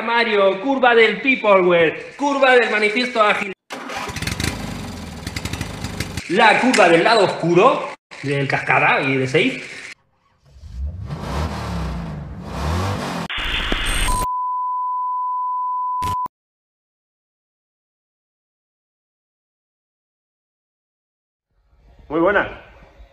Mario, curva del Peopleware, curva del manifiesto ágil. La curva del lado oscuro, del cascada y de Safe. Muy buenas.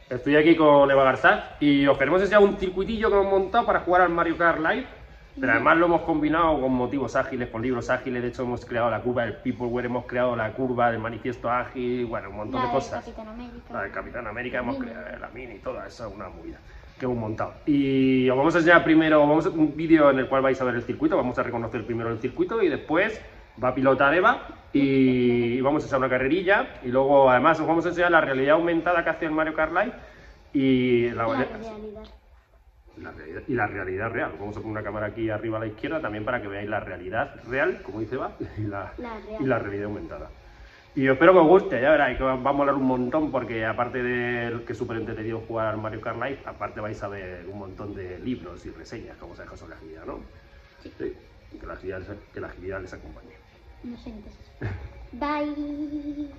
Estoy aquí con Eva Garzá y os queremos enseñar un circuitillo que hemos montado para jugar al Mario Kart Live. Pero además lo hemos combinado con motivos ágiles, con libros ágiles. De hecho, hemos creado la curva del Peopleware, hemos creado la curva del manifiesto ágil, bueno, un montón La de cosas. Capitán América. La del Capitán América, La hemos mini. creado la mini, toda esa, una movida que hemos montado. Y os vamos a enseñar primero vamos a- un vídeo en el cual vais a ver el circuito, vamos a reconocer primero el circuito y después va a pilotar Eva y vamos a echar una carrerilla y luego además os vamos a enseñar la realidad aumentada que hace el Mario Kart Live y la, La realidad. La realidad- y la realidad real. Vamos a poner una cámara aquí arriba a la izquierda también para que veáis la realidad real, como dice Eva, y la, La y la realidad aumentada. Y espero que os guste, ya veréis que va va a molar un montón porque aparte de que es súper entretenido jugar al Mario Kart Live, aparte vais a ver un montón de libros y reseñas como se deja sobre la agilidad, ¿no? Sí. Sí, que la agilidad, les- que la agilidad les acompañe. No sé entonces. Bye.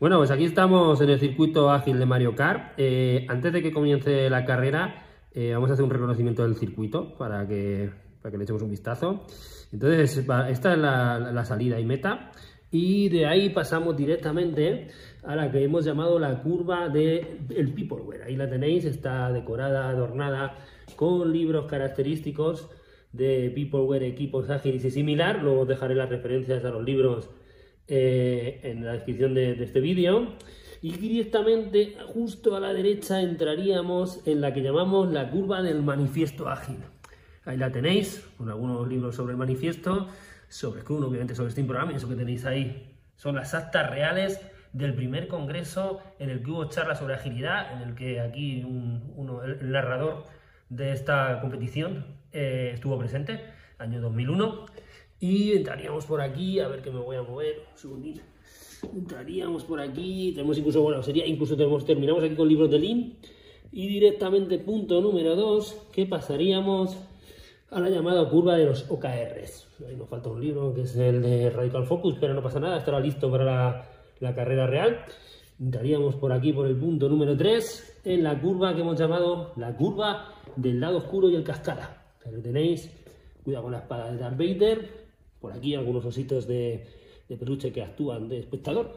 Bueno, pues aquí estamos en el circuito ágil de Mario Kart. Eh, antes de que comience la carrera, eh, vamos a hacer un reconocimiento del circuito para que, para que le echemos un vistazo. Entonces, esta es la, salida y meta. Y de ahí pasamos directamente a la que hemos llamado la curva del el Peopleware. Ahí la tenéis, está decorada, adornada con libros característicos de Peopleware, equipos ágiles y similar. Luego dejaré las referencias a los libros eh, en la descripción de, de este vídeo. Y directamente, justo a la derecha, entraríamos en la que llamamos la curva del manifiesto ágil. Ahí la tenéis, con algunos libros sobre el manifiesto, sobre Kuhn, obviamente sobre Steam Program, y eso que tenéis ahí son las actas reales del primer congreso en el que hubo charlas sobre agilidad, en el que aquí un- uno, el narrador de esta competición eh, estuvo presente, año 2001. Y entraríamos por aquí, a ver que me voy a mover, un. Entraríamos por aquí, tenemos incluso, bueno, sería, incluso tenemos, terminamos aquí con libros de Lean. Y directamente, punto número 2, que pasaríamos a la llamada curva de los OKRs. Ahí nos falta un libro que es el de Radical Focus, pero no pasa nada, estará listo para la, carrera real. Entraríamos por aquí por el punto número 3, en la curva que hemos llamado la curva del lado oscuro y el cascada. Lo tenéis, cuidado con la espada de Darth Vader, por aquí algunos ositos de, peluche que actúan de espectador.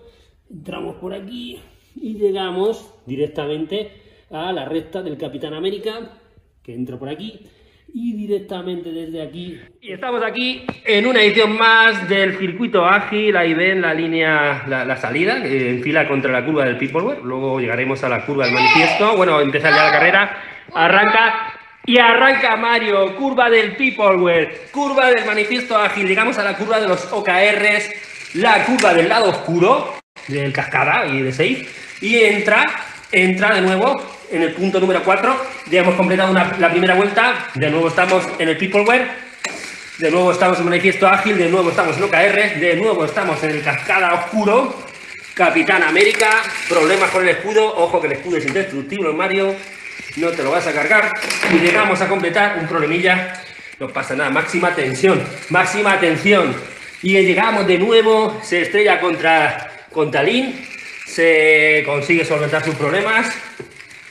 Entramos por aquí y llegamos directamente a la recta del Capitán América, que entra por aquí, y directamente desde aquí Y estamos aquí en una edición más del circuito ágil. Ahí ven la línea, la, salida, que enfila contra la curva del Peopleware. Luego llegaremos a la curva del manifiesto. Bueno, empieza ya la carrera. Arranca y arranca Mario. Curva del Peopleware, curva del manifiesto ágil. Llegamos a la curva de los OKRs, la curva del lado oscuro, del cascada y de Safe. Y entra, entra de nuevo en el punto número 4. Ya hemos completado la primera vuelta. De nuevo estamos en el Peopleware. De nuevo estamos en Manifiesto Ágil, de nuevo estamos en OKR, de nuevo estamos en el Cascada Oscuro, Capitán América, problemas con el escudo, ojo que el escudo es indestructible, Mario, no te lo vas a cargar, y llegamos a completar un problemilla, no pasa nada, máxima tensión, máxima tensión, y llegamos de nuevo, se estrella contra, contra Lin, se consigue solventar sus problemas,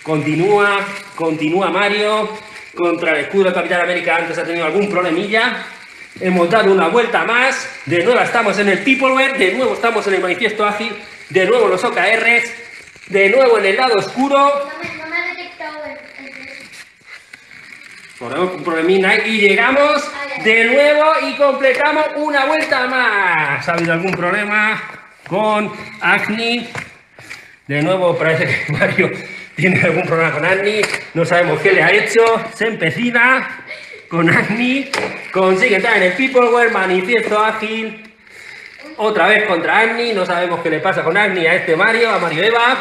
Continúa, continúa Mario contra el escudo del Capitán América. Antes ha tenido algún problemilla. Hemos dado una vuelta más. De nuevo estamos en el Peopleware. De nuevo estamos en el Manifiesto Ágil. De nuevo los OKRs. De nuevo en el lado oscuro. No me, no me ha detectado el, el- Ponemos un problemina y llegamos de nuevo y completamos una vuelta más. ¿Ha habido algún problema con Agni? De nuevo parece que Mario tiene algún problema con Agni. No sabemos qué le ha hecho. Se empecina con Agni. Consigue entrar en el Peopleware, manifiesto ágil. Otra vez contra Agni. No sabemos qué le pasa con Agni a este Mario, a Mario Eva.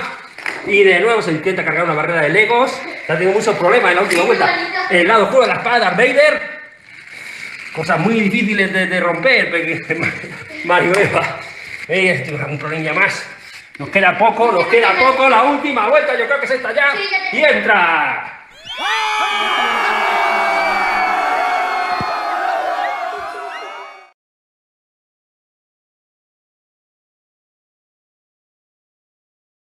Y de nuevo se intenta cargar una barrera de Legos. Ha tenido muchos problemas en la última vuelta. El lado oscuro de la espada de Darth Vader. Cosas muy difíciles de, de romper. Mario Eva. Eh, tiene un problema más. Nos queda poco, nos queda poco. La última vuelta, yo creo que es esta ya. Y entra.